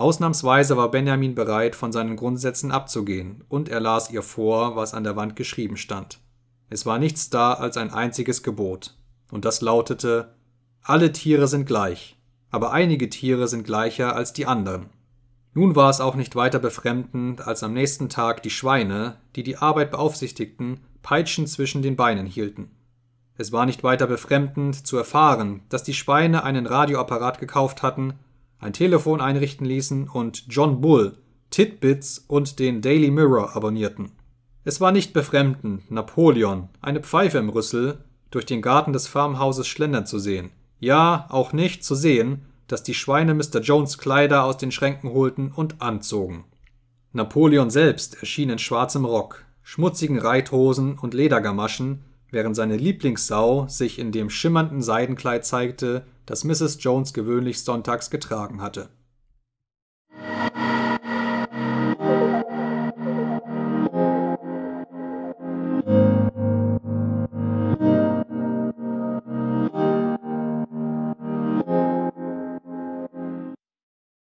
Ausnahmsweise war Benjamin bereit, von seinen Grundsätzen abzugehen, und er las ihr vor, was an der Wand geschrieben stand. Es war nichts da als ein einziges Gebot, und das lautete Alle Tiere sind gleich, aber einige Tiere sind gleicher als die anderen. Nun war es auch nicht weiter befremdend, als am nächsten Tag die Schweine, die die Arbeit beaufsichtigten, Peitschen zwischen den Beinen hielten. Es war nicht weiter befremdend zu erfahren, dass die Schweine einen Radioapparat gekauft hatten, ein Telefon einrichten ließen und John Bull, Titbits und den Daily Mirror abonnierten. Es war nicht befremdend, Napoleon, eine Pfeife im Rüssel, durch den Garten des Farmhauses schlendern zu sehen. Ja, auch nicht zu sehen, dass die Schweine Mr. Jones Kleider aus den Schränken holten und anzogen. Napoleon selbst erschien in schwarzem Rock, schmutzigen Reithosen und Ledergamaschen, während seine Lieblingssau sich in dem schimmernden Seidenkleid zeigte, das Mrs. Jones gewöhnlich sonntags getragen hatte